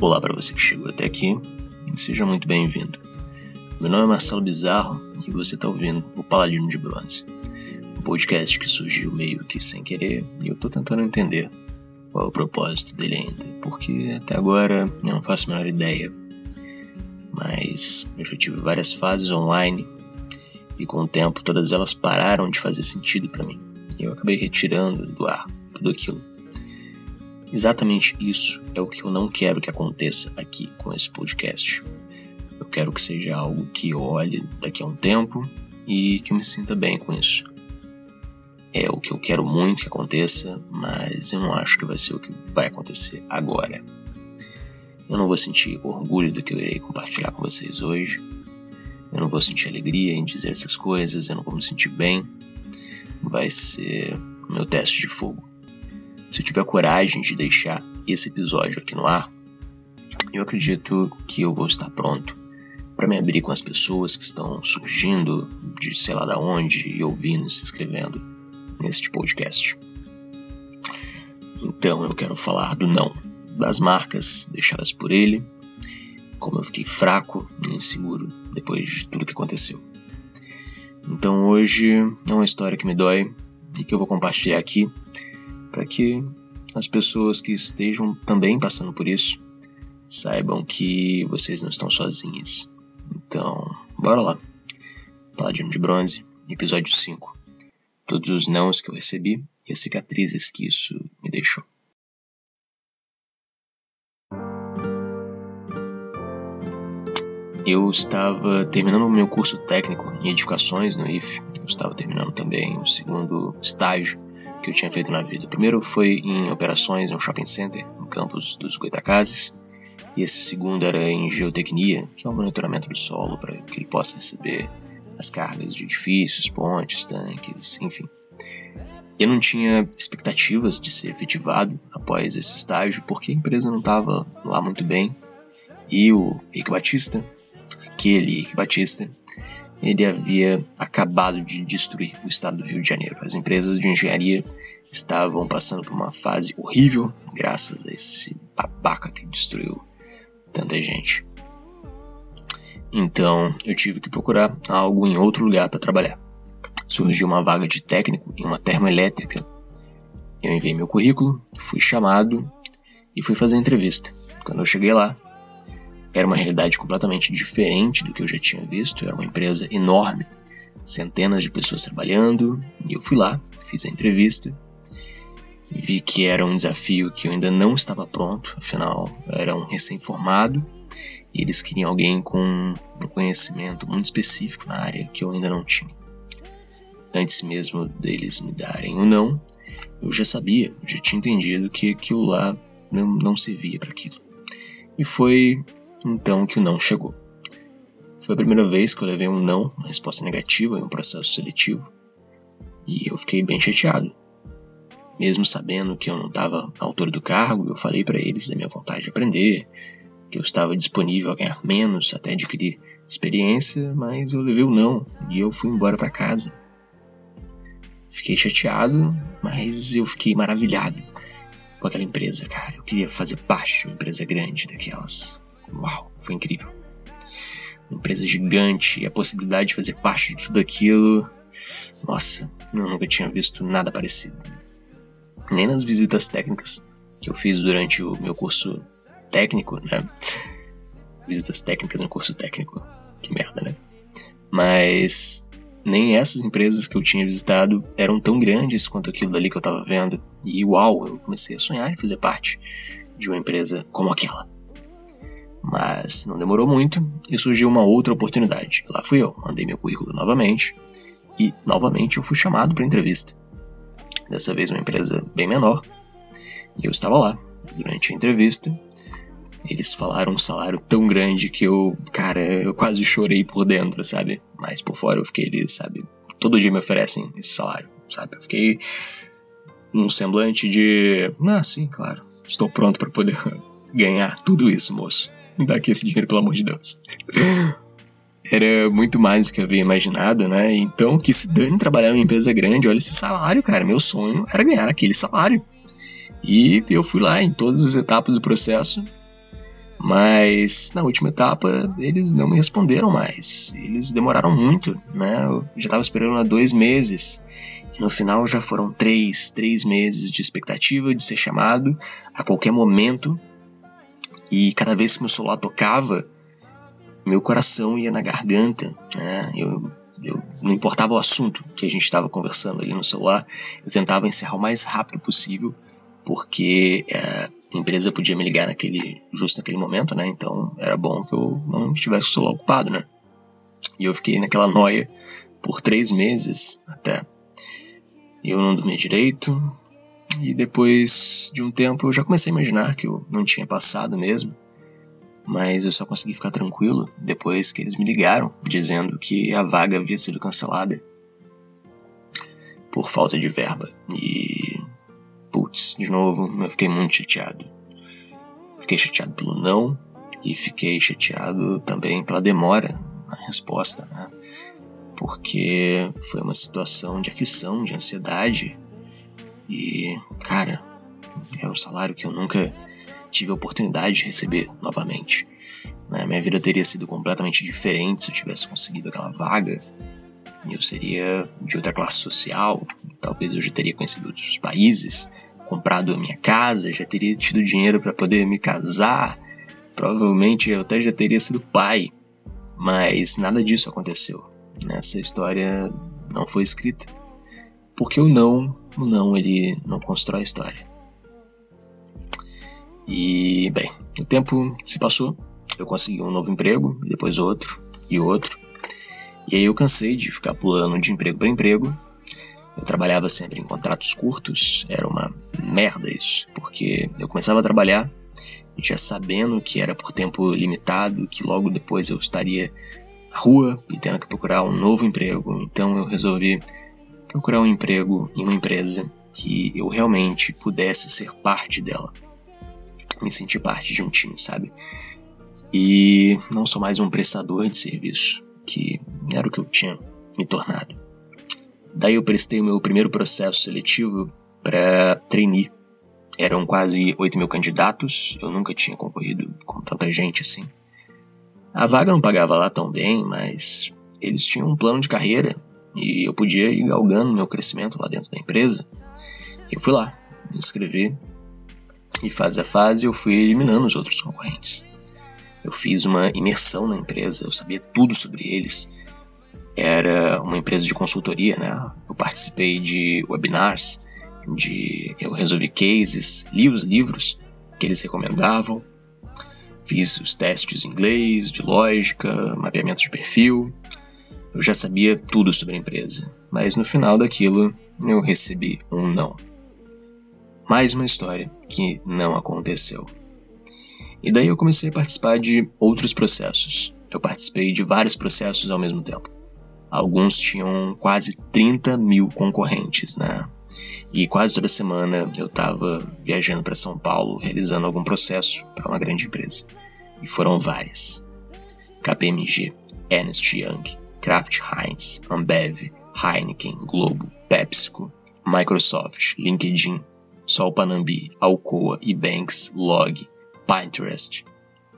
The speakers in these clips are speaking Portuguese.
Olá para você que chegou até aqui seja muito bem-vindo. Meu nome é Marcelo Bizarro e você está ouvindo o Paladino de Bronze, um podcast que surgiu meio que sem querer e eu estou tentando entender qual é o propósito dele ainda, porque até agora eu não faço a menor ideia. Mas eu já tive várias fases online e com o tempo todas elas pararam de fazer sentido para mim e eu acabei retirando do ar tudo aquilo Exatamente isso é o que eu não quero que aconteça aqui com esse podcast. Eu quero que seja algo que eu olhe daqui a um tempo e que eu me sinta bem com isso. É o que eu quero muito que aconteça, mas eu não acho que vai ser o que vai acontecer agora. Eu não vou sentir orgulho do que eu irei compartilhar com vocês hoje. Eu não vou sentir alegria em dizer essas coisas, eu não vou me sentir bem. Vai ser meu teste de fogo. Se eu tiver coragem de deixar esse episódio aqui no ar, eu acredito que eu vou estar pronto para me abrir com as pessoas que estão surgindo de sei lá da onde e ouvindo e se inscrevendo neste podcast. Então eu quero falar do não, das marcas deixadas por ele, como eu fiquei fraco e inseguro depois de tudo que aconteceu. Então hoje é uma história que me dói e que eu vou compartilhar aqui para que as pessoas que estejam também passando por isso saibam que vocês não estão sozinhas. Então, bora lá. Paladino de Bronze, episódio 5. Todos os nãos que eu recebi e as cicatrizes que isso me deixou. Eu estava terminando o meu curso técnico em edificações no IF. Eu estava terminando também o segundo estágio que eu tinha feito na vida. O primeiro foi em operações em um shopping center, no campus dos Goitacazes, e esse segundo era em geotecnia, que é o monitoramento do solo para que ele possa receber as cargas de edifícios, pontes, tanques, enfim. Eu não tinha expectativas de ser efetivado após esse estágio, porque a empresa não estava lá muito bem, e o Rick Batista, aquele Rick Batista, ele havia acabado de destruir o estado do Rio de Janeiro. As empresas de engenharia estavam passando por uma fase horrível graças a esse babaca que destruiu tanta gente. Então eu tive que procurar algo em outro lugar para trabalhar. Surgiu uma vaga de técnico em uma termoelétrica. Eu enviei meu currículo, fui chamado e fui fazer a entrevista. Quando eu cheguei lá, era uma realidade completamente diferente do que eu já tinha visto. Era uma empresa enorme, centenas de pessoas trabalhando. E eu fui lá, fiz a entrevista. Vi que era um desafio que eu ainda não estava pronto, afinal, era um recém-formado e eles queriam alguém com um conhecimento muito específico na área que eu ainda não tinha. Antes mesmo deles me darem o um não, eu já sabia, já tinha entendido que aquilo lá não, não servia para aquilo. E foi então que o não chegou. Foi a primeira vez que eu levei um não, uma resposta negativa em um processo seletivo, e eu fiquei bem chateado. Mesmo sabendo que eu não estava altura do cargo, eu falei para eles da minha vontade de aprender, que eu estava disponível a ganhar menos até adquirir experiência, mas eu levei o não e eu fui embora para casa. Fiquei chateado, mas eu fiquei maravilhado com aquela empresa, cara. Eu queria fazer parte de uma empresa grande daquelas. Uau, foi incrível. Uma empresa gigante, e a possibilidade de fazer parte de tudo aquilo. Nossa, eu nunca tinha visto nada parecido. Nem nas visitas técnicas que eu fiz durante o meu curso técnico, né? Visitas técnicas no curso técnico. Que merda, né? Mas nem essas empresas que eu tinha visitado eram tão grandes quanto aquilo dali que eu tava vendo. E uau, eu comecei a sonhar em fazer parte de uma empresa como aquela. Mas não demorou muito e surgiu uma outra oportunidade. Lá fui eu, mandei meu currículo novamente e novamente eu fui chamado para entrevista. Dessa vez uma empresa bem menor. E eu estava lá durante a entrevista. Eles falaram um salário tão grande que eu, cara, eu quase chorei por dentro, sabe? Mas por fora eu fiquei sabe? Todo dia me oferecem esse salário, sabe? Eu fiquei num semblante de, ah, sim, claro, estou pronto para poder ganhar tudo isso, moço. Dá aqui esse dinheiro, pelo amor de Deus. Era muito mais do que eu havia imaginado, né? Então, que se dane trabalhar em uma empresa grande, olha esse salário, cara. Meu sonho era ganhar aquele salário. E eu fui lá em todas as etapas do processo. Mas na última etapa eles não me responderam mais. Eles demoraram muito, né? Eu já estava esperando há dois meses. No final já foram três, três meses de expectativa de ser chamado a qualquer momento. E cada vez que meu celular tocava, meu coração ia na garganta, né? Eu, eu não importava o assunto que a gente estava conversando ali no celular, eu tentava encerrar o mais rápido possível, porque é, a empresa podia me ligar naquele justo naquele momento, né? Então era bom que eu não estivesse o celular ocupado, né? E eu fiquei naquela noia por três meses até. Eu não dormia direito, e depois de um tempo eu já comecei a imaginar que eu não tinha passado mesmo mas eu só consegui ficar tranquilo depois que eles me ligaram dizendo que a vaga havia sido cancelada por falta de verba. E. Putz, de novo, eu fiquei muito chateado. Fiquei chateado pelo não e fiquei chateado também pela demora na resposta, né? Porque foi uma situação de aflição, de ansiedade. E, cara, era um salário que eu nunca tive a oportunidade de receber novamente. Né? Minha vida teria sido completamente diferente se eu tivesse conseguido aquela vaga. Eu seria de outra classe social, talvez eu já teria conhecido outros países, comprado a minha casa, já teria tido dinheiro para poder me casar, provavelmente eu até já teria sido pai, mas nada disso aconteceu. Essa história não foi escrita. Porque o não, não ele não constrói história. E, bem, o tempo se passou, eu consegui um novo emprego, depois outro e outro. E aí eu cansei de ficar pulando de emprego para emprego. Eu trabalhava sempre em contratos curtos, era uma merda isso, porque eu começava a trabalhar já sabendo que era por tempo limitado, que logo depois eu estaria na rua e tendo que procurar um novo emprego. Então eu resolvi procurar um emprego em uma empresa que eu realmente pudesse ser parte dela me sentir parte de um time, sabe? E não sou mais um prestador de serviço, que era o que eu tinha me tornado. Daí eu prestei o meu primeiro processo seletivo para trainee. Eram quase 8 mil candidatos, eu nunca tinha concorrido com tanta gente assim. A vaga não pagava lá tão bem, mas eles tinham um plano de carreira e eu podia ir galgando meu crescimento lá dentro da empresa. Eu fui lá, me inscrevi e fase a fase eu fui eliminando os outros concorrentes. Eu fiz uma imersão na empresa, eu sabia tudo sobre eles. Era uma empresa de consultoria, né? Eu participei de webinars, de eu resolvi cases, li os livros que eles recomendavam, fiz os testes em inglês, de lógica, mapeamento de perfil. Eu já sabia tudo sobre a empresa, mas no final daquilo eu recebi um não. Mais uma história que não aconteceu. E daí eu comecei a participar de outros processos. Eu participei de vários processos ao mesmo tempo. Alguns tinham quase 30 mil concorrentes, né? E quase toda semana eu estava viajando para São Paulo realizando algum processo para uma grande empresa. E foram várias: KPMG, Ernst Young, Kraft Heinz, Ambev, Heineken, Globo, PepsiCo, Microsoft, LinkedIn, Sol Panambi, Alcoa, Ebanks, Log, Pinterest,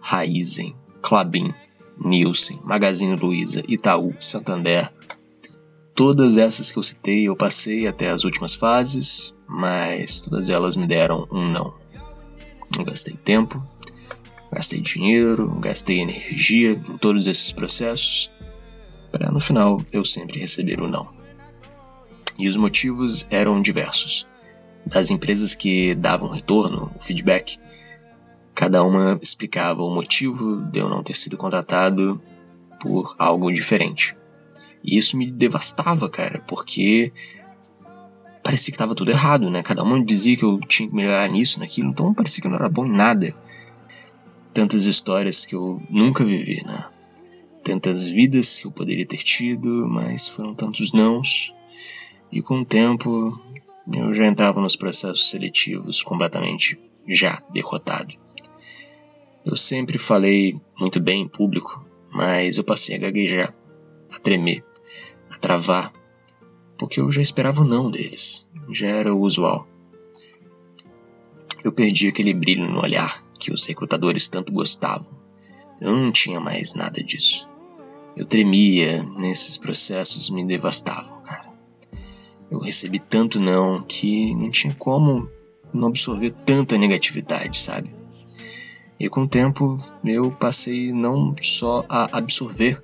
Raizen, Clabin, Nielsen, Magazine Luiza, Itaú, Santander. Todas essas que eu citei eu passei até as últimas fases, mas todas elas me deram um não. Não gastei tempo, gastei dinheiro, gastei energia em todos esses processos, para no final eu sempre receber o não. E os motivos eram diversos das empresas que davam retorno, o feedback, cada uma explicava o motivo de eu não ter sido contratado por algo diferente. E isso me devastava, cara, porque parecia que estava tudo errado, né? Cada uma dizia que eu tinha que melhorar nisso, naquilo, então parecia que eu não era bom em nada. Tantas histórias que eu nunca vivi, né? Tantas vidas que eu poderia ter tido, mas foram tantos nãos. E com o tempo eu já entrava nos processos seletivos completamente já derrotado. Eu sempre falei muito bem em público, mas eu passei a gaguejar, a tremer, a travar, porque eu já esperava o não deles, já era o usual. Eu perdi aquele brilho no olhar que os recrutadores tanto gostavam. Eu não tinha mais nada disso. Eu tremia nesses processos, me devastavam, cara. Eu recebi tanto não que não tinha como não absorver tanta negatividade, sabe? E com o tempo eu passei não só a absorver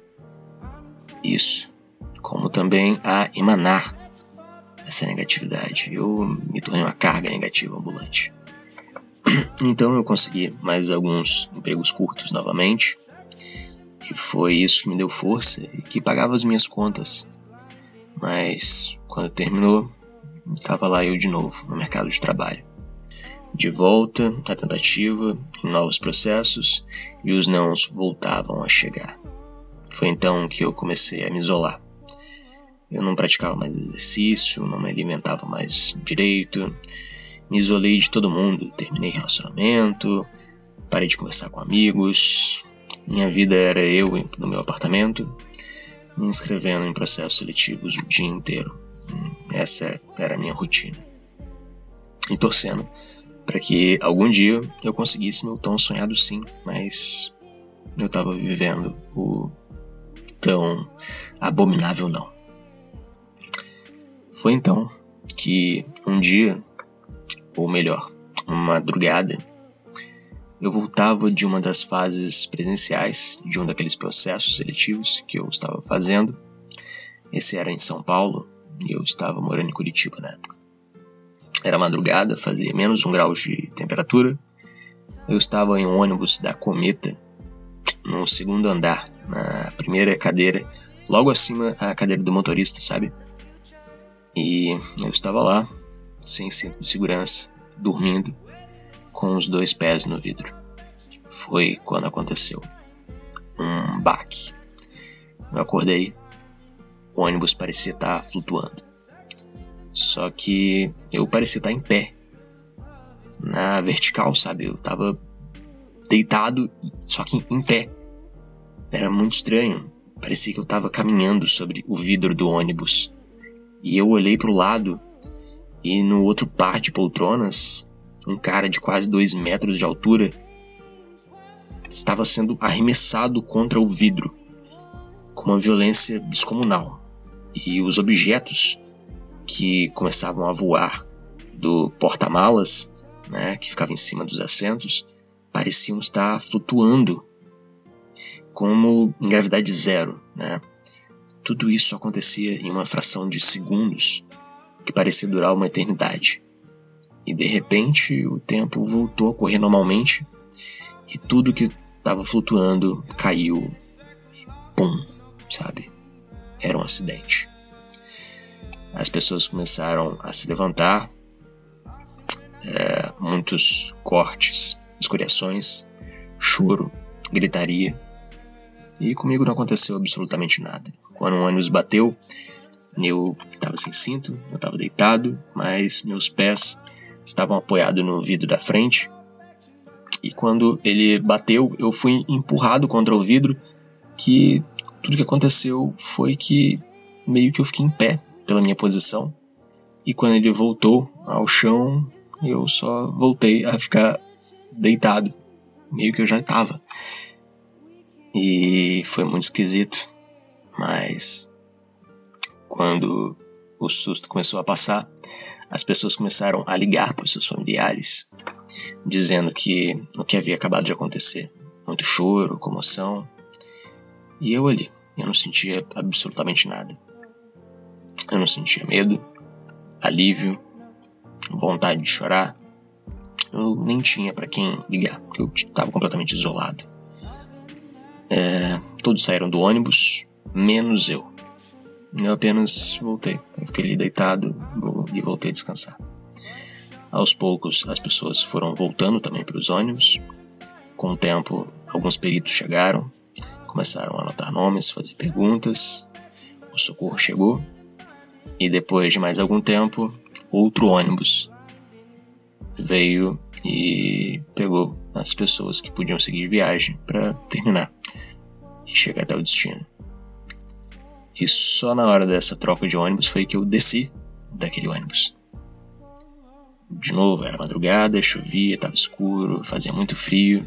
isso, como também a emanar essa negatividade. Eu me tornei uma carga negativa ambulante. Então eu consegui mais alguns empregos curtos novamente. E foi isso que me deu força e que pagava as minhas contas. Mas quando terminou, estava lá eu de novo no mercado de trabalho. De volta à tentativa, novos processos, e os nãos voltavam a chegar. Foi então que eu comecei a me isolar. Eu não praticava mais exercício, não me alimentava mais direito, me isolei de todo mundo, terminei relacionamento, parei de conversar com amigos. Minha vida era eu no meu apartamento, me inscrevendo em processos seletivos o dia inteiro. Essa era a minha rotina. E torcendo para que algum dia eu conseguisse meu tão sonhado sim, mas eu estava vivendo o tão abominável não. Foi então que um dia ou melhor, uma madrugada, eu voltava de uma das fases presenciais de um daqueles processos seletivos que eu estava fazendo. Esse era em São Paulo e eu estava morando em Curitiba na época. Era madrugada, fazia menos um grau de temperatura. Eu estava em um ônibus da Cometa, no segundo andar, na primeira cadeira, logo acima a cadeira do motorista, sabe? E eu estava lá, sem cinto de segurança, dormindo, com os dois pés no vidro. Foi quando aconteceu. Um baque. Eu acordei, o ônibus parecia estar flutuando. Só que eu parecia estar em pé. Na vertical, sabe? Eu tava deitado, só que em pé. Era muito estranho. Parecia que eu tava caminhando sobre o vidro do ônibus. E eu olhei para o lado e no outro par de poltronas, um cara de quase dois metros de altura estava sendo arremessado contra o vidro com uma violência descomunal. E os objetos que começavam a voar do porta-malas, né, que ficava em cima dos assentos, pareciam estar flutuando como em gravidade zero, né? Tudo isso acontecia em uma fração de segundos que parecia durar uma eternidade. E de repente o tempo voltou a correr normalmente e tudo que estava flutuando caiu e pum, sabe? Era um acidente. As pessoas começaram a se levantar, é, muitos cortes, escoriações, choro, gritaria. E comigo não aconteceu absolutamente nada. Quando o ônibus bateu, eu estava sem cinto, eu estava deitado, mas meus pés estavam apoiados no vidro da frente. E quando ele bateu, eu fui empurrado contra o vidro, que tudo que aconteceu foi que meio que eu fiquei em pé pela minha posição. E quando ele voltou ao chão, eu só voltei a ficar deitado, meio que eu já estava. E foi muito esquisito, mas quando o susto começou a passar, as pessoas começaram a ligar para os seus familiares, dizendo que o que havia acabado de acontecer, muito choro, comoção. E eu ali, eu não sentia absolutamente nada. Eu não sentia medo, alívio, vontade de chorar. Eu nem tinha para quem ligar, porque eu estava completamente isolado. É, todos saíram do ônibus, menos eu. Eu apenas voltei. Eu fiquei ali deitado e voltei a descansar. Aos poucos, as pessoas foram voltando também para os ônibus. Com o tempo, alguns peritos chegaram, começaram a anotar nomes, fazer perguntas. O socorro chegou. E depois de mais algum tempo, outro ônibus veio e pegou as pessoas que podiam seguir viagem para terminar e chegar até o destino. E só na hora dessa troca de ônibus foi que eu desci daquele ônibus. De novo, era madrugada, chovia, estava escuro, fazia muito frio.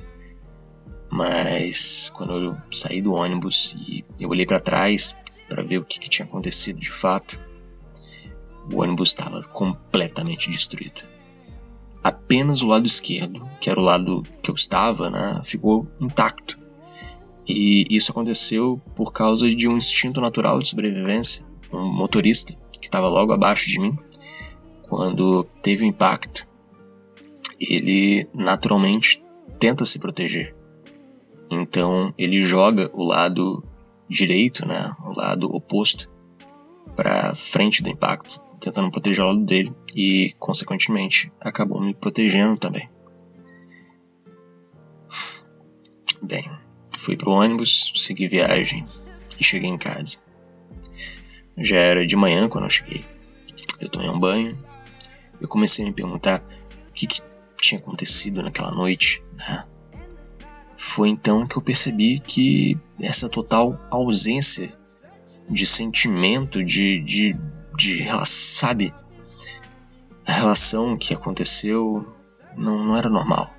Mas quando eu saí do ônibus e eu olhei para trás para ver o que, que tinha acontecido de fato, o ônibus estava completamente destruído. Apenas o lado esquerdo, que era o lado que eu estava, né, ficou intacto. E isso aconteceu por causa de um instinto natural de sobrevivência. Um motorista que estava logo abaixo de mim, quando teve o um impacto, ele naturalmente tenta se proteger. Então ele joga o lado direito, né, o lado oposto, para frente do impacto, tentando proteger o lado dele e, consequentemente, acabou me protegendo também. Bem, fui pro ônibus, segui viagem e cheguei em casa. Já era de manhã quando eu cheguei. Eu tomei um banho. Eu comecei a me perguntar o que, que tinha acontecido naquela noite, né? Foi então que eu percebi que essa total ausência de sentimento, de, de, de sabe, a relação que aconteceu não, não era normal.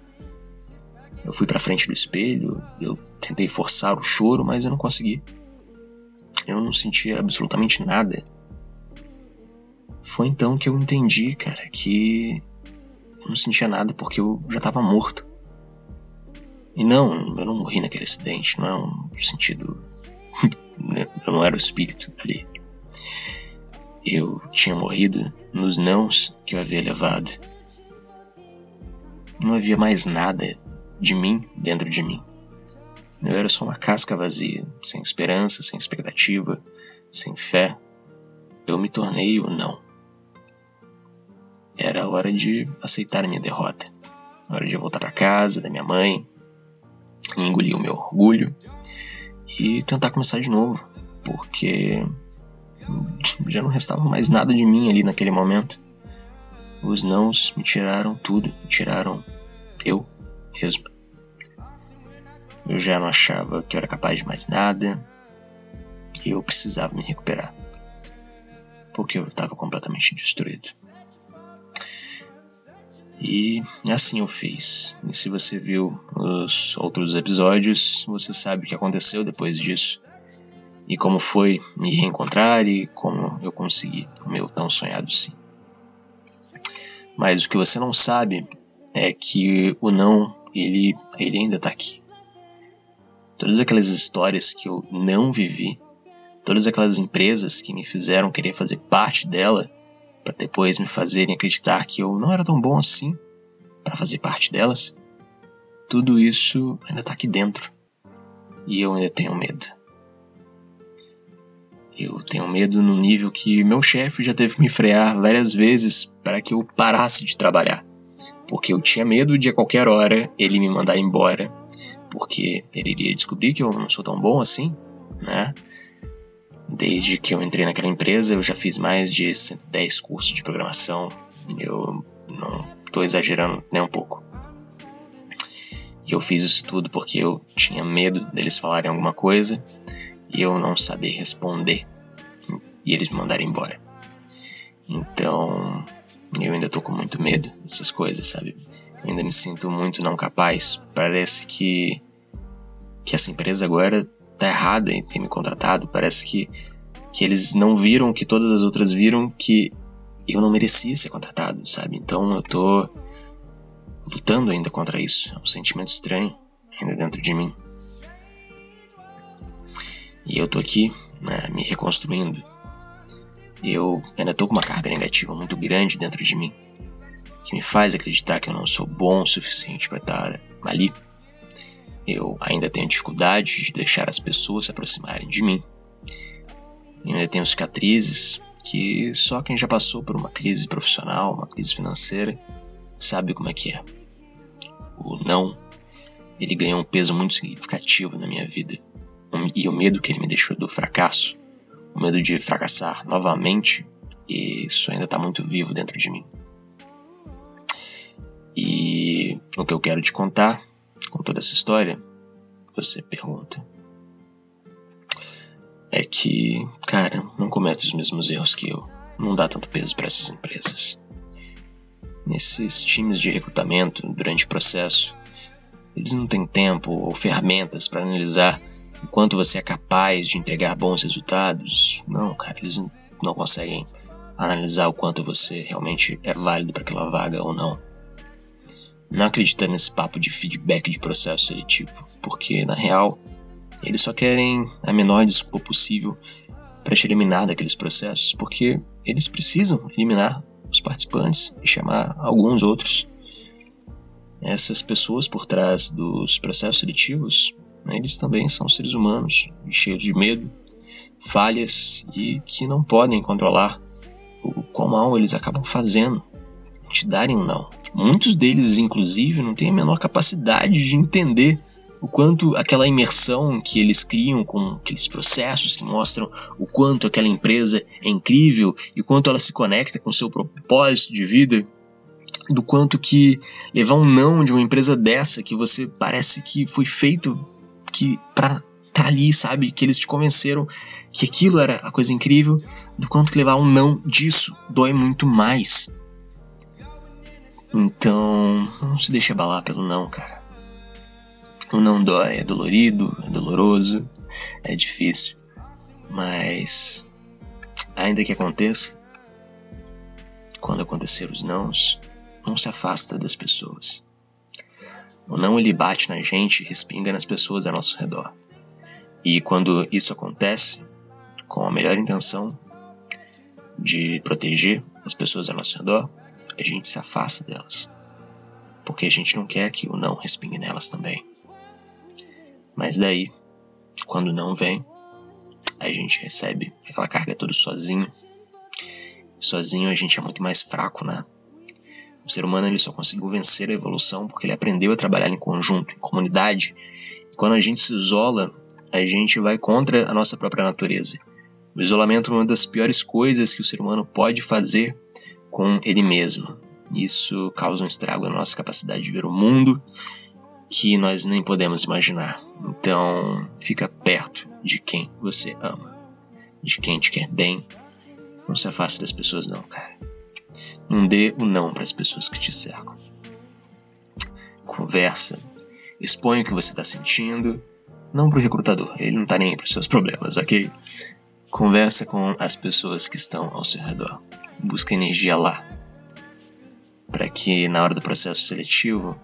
Eu fui para frente do espelho, eu tentei forçar o choro, mas eu não consegui. Eu não sentia absolutamente nada. Foi então que eu entendi, cara, que eu não sentia nada porque eu já estava morto. E não, eu não morri naquele acidente, não é um sentido. eu não era o espírito ali. Eu tinha morrido nos nãos que eu havia levado. Não havia mais nada de mim dentro de mim. Eu era só uma casca vazia, sem esperança, sem expectativa, sem fé. Eu me tornei o não. Era hora de aceitar a minha derrota. Hora de voltar para casa da minha mãe, engolir o meu orgulho e tentar começar de novo, porque já não restava mais nada de mim ali naquele momento. Os nãos me tiraram tudo, me tiraram eu mesmo. Eu já não achava que eu era capaz de mais nada e eu precisava me recuperar, porque eu estava completamente destruído. E assim eu fiz. E se você viu os outros episódios, você sabe o que aconteceu depois disso. E como foi me reencontrar e como eu consegui o meu tão sonhado sim. Mas o que você não sabe é que o não, ele, ele ainda está aqui. Todas aquelas histórias que eu não vivi, todas aquelas empresas que me fizeram querer fazer parte dela, para depois me fazerem acreditar que eu não era tão bom assim para fazer parte delas, tudo isso ainda está aqui dentro e eu ainda tenho medo. Eu tenho medo no nível que meu chefe já teve que me frear várias vezes para que eu parasse de trabalhar, porque eu tinha medo de a qualquer hora ele me mandar embora, porque ele iria descobrir que eu não sou tão bom assim, né? Desde que eu entrei naquela empresa, eu já fiz mais de 110 cursos de programação. Eu não estou exagerando nem um pouco. E eu fiz isso tudo porque eu tinha medo deles falarem alguma coisa e eu não saber responder e eles me mandarem embora. Então, eu ainda tô com muito medo dessas coisas, sabe? Eu ainda me sinto muito não capaz. Parece que que essa empresa agora tá errada em ter me contratado. Parece que, que eles não viram que todas as outras viram que eu não merecia ser contratado, sabe? Então eu tô lutando ainda contra isso. É um sentimento estranho ainda dentro de mim. E eu tô aqui, né, me reconstruindo. Eu ainda tô com uma carga negativa muito grande dentro de mim, que me faz acreditar que eu não sou bom o suficiente para estar ali eu ainda tenho dificuldade de deixar as pessoas se aproximarem de mim. Eu ainda tenho cicatrizes que só quem já passou por uma crise profissional, uma crise financeira, sabe como é que é. O não, ele ganhou um peso muito significativo na minha vida. E o medo que ele me deixou do fracasso, o medo de fracassar novamente, isso ainda está muito vivo dentro de mim. E o que eu quero te contar com toda essa história, você pergunta, é que, cara, não cometa os mesmos erros que eu. Não dá tanto peso para essas empresas. nesses times de recrutamento durante o processo, eles não têm tempo ou ferramentas para analisar o quanto você é capaz de entregar bons resultados. Não, cara, eles não conseguem analisar o quanto você realmente é válido para aquela vaga ou não. Não acredita nesse papo de feedback de processo seletivo, porque na real eles só querem a menor desculpa possível para te eliminar daqueles processos, porque eles precisam eliminar os participantes e chamar alguns outros. Essas pessoas por trás dos processos seletivos, eles também são seres humanos, cheios de medo, falhas e que não podem controlar o quão mal eles acabam fazendo, te darem um não. Muitos deles, inclusive, não têm a menor capacidade de entender o quanto aquela imersão que eles criam com aqueles processos que mostram o quanto aquela empresa é incrível e quanto ela se conecta com seu propósito de vida, do quanto que levar um não de uma empresa dessa que você parece que foi feito que para tá ali, sabe, que eles te convenceram que aquilo era a coisa incrível, do quanto que levar um não disso dói muito mais. Então, não se deixe abalar pelo não, cara. O não dói, é dolorido, é doloroso, é difícil. Mas, ainda que aconteça, quando acontecer os nãos, não se afasta das pessoas. O não ele bate na gente respinga nas pessoas ao nosso redor. E quando isso acontece, com a melhor intenção de proteger as pessoas ao nosso redor, a gente se afasta delas. Porque a gente não quer que o não respingue nelas também. Mas daí, quando não vem, a gente recebe aquela carga toda sozinho. Sozinho a gente é muito mais fraco, né? O ser humano ele só conseguiu vencer a evolução porque ele aprendeu a trabalhar em conjunto, em comunidade. E quando a gente se isola, a gente vai contra a nossa própria natureza. O isolamento é uma das piores coisas que o ser humano pode fazer com ele mesmo. Isso causa um estrago na nossa capacidade de ver o mundo que nós nem podemos imaginar. Então, fica perto de quem você ama, de quem te quer bem. Não se afaste das pessoas, não, cara. Não dê o não para as pessoas que te cercam. Conversa, expõe o que você está sentindo, não para o recrutador, ele não está nem para os seus problemas, ok? Conversa com as pessoas que estão ao seu redor. Busca energia lá. Para que na hora do processo seletivo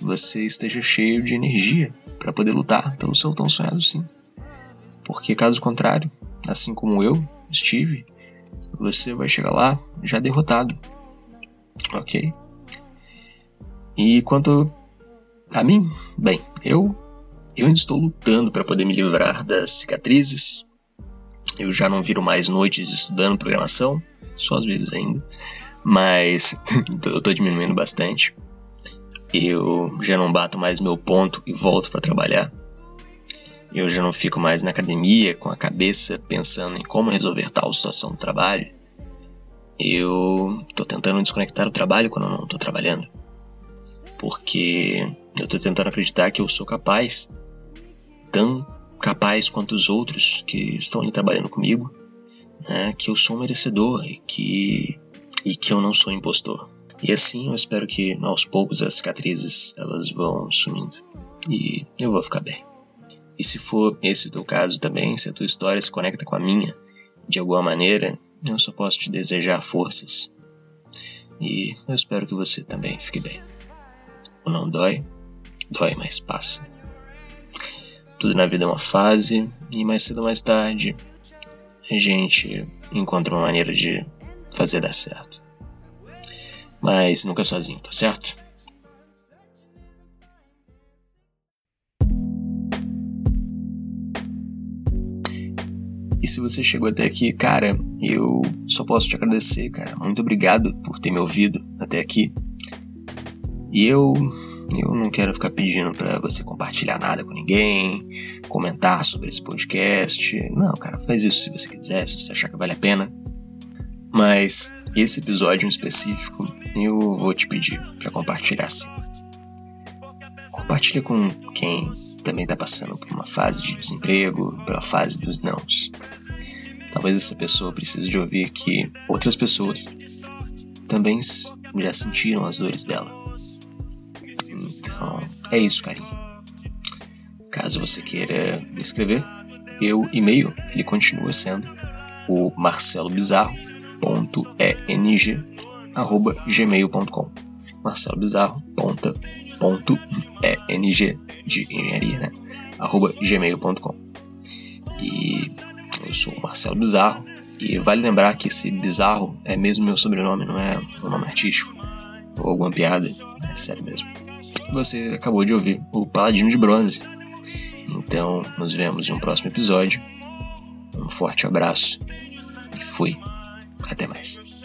você esteja cheio de energia para poder lutar pelo seu tão sonhado sim. Porque caso contrário, assim como eu estive, você vai chegar lá já derrotado. Ok? E quanto a mim, bem, eu eu ainda estou lutando para poder me livrar das cicatrizes. Eu já não viro mais noites estudando programação, só às vezes ainda, mas eu estou diminuindo bastante eu já não bato mais meu ponto e volto para trabalhar. Eu já não fico mais na academia com a cabeça pensando em como resolver tal situação do trabalho. Eu tô tentando desconectar o trabalho quando eu não tô trabalhando. Porque eu tô tentando acreditar que eu sou capaz, tão capaz quanto os outros que estão ali trabalhando comigo, né, que eu sou um merecedor e que, e que eu não sou impostor. E assim eu espero que aos poucos as cicatrizes elas vão sumindo e eu vou ficar bem. E se for esse o teu caso também, se a tua história se conecta com a minha de alguma maneira, eu só posso te desejar forças. E eu espero que você também fique bem. O não dói, dói, mas passa. Tudo na vida é uma fase e mais cedo ou mais tarde a gente encontra uma maneira de fazer dar certo mas nunca sozinho, tá certo? Se você chegou até aqui, cara, eu só posso te agradecer, cara. Muito obrigado por ter me ouvido até aqui. E eu eu não quero ficar pedindo para você compartilhar nada com ninguém, comentar sobre esse podcast. Não, cara, faz isso se você quiser, se você achar que vale a pena. Mas esse episódio em específico eu vou te pedir para compartilhar sim. Compartilha com quem também está passando por uma fase de desemprego, pela fase dos nãos. Talvez essa pessoa precise de ouvir que outras pessoas também já sentiram as dores dela. Então, é isso, carinho. Caso você queira me escrever, meu e-mail ele continua sendo o marcelobizarro.eng@gmail.com. marcelobizarro.eng de engenharia, né? arroba gmail.com. E eu sou o Marcelo Bizarro. E vale lembrar que esse Bizarro é mesmo meu sobrenome, não é um nome artístico ou alguma piada. É sério mesmo. Você acabou de ouvir o Paladino de Bronze. Então, nos vemos em um próximo episódio. Um forte abraço e fui. Até mais.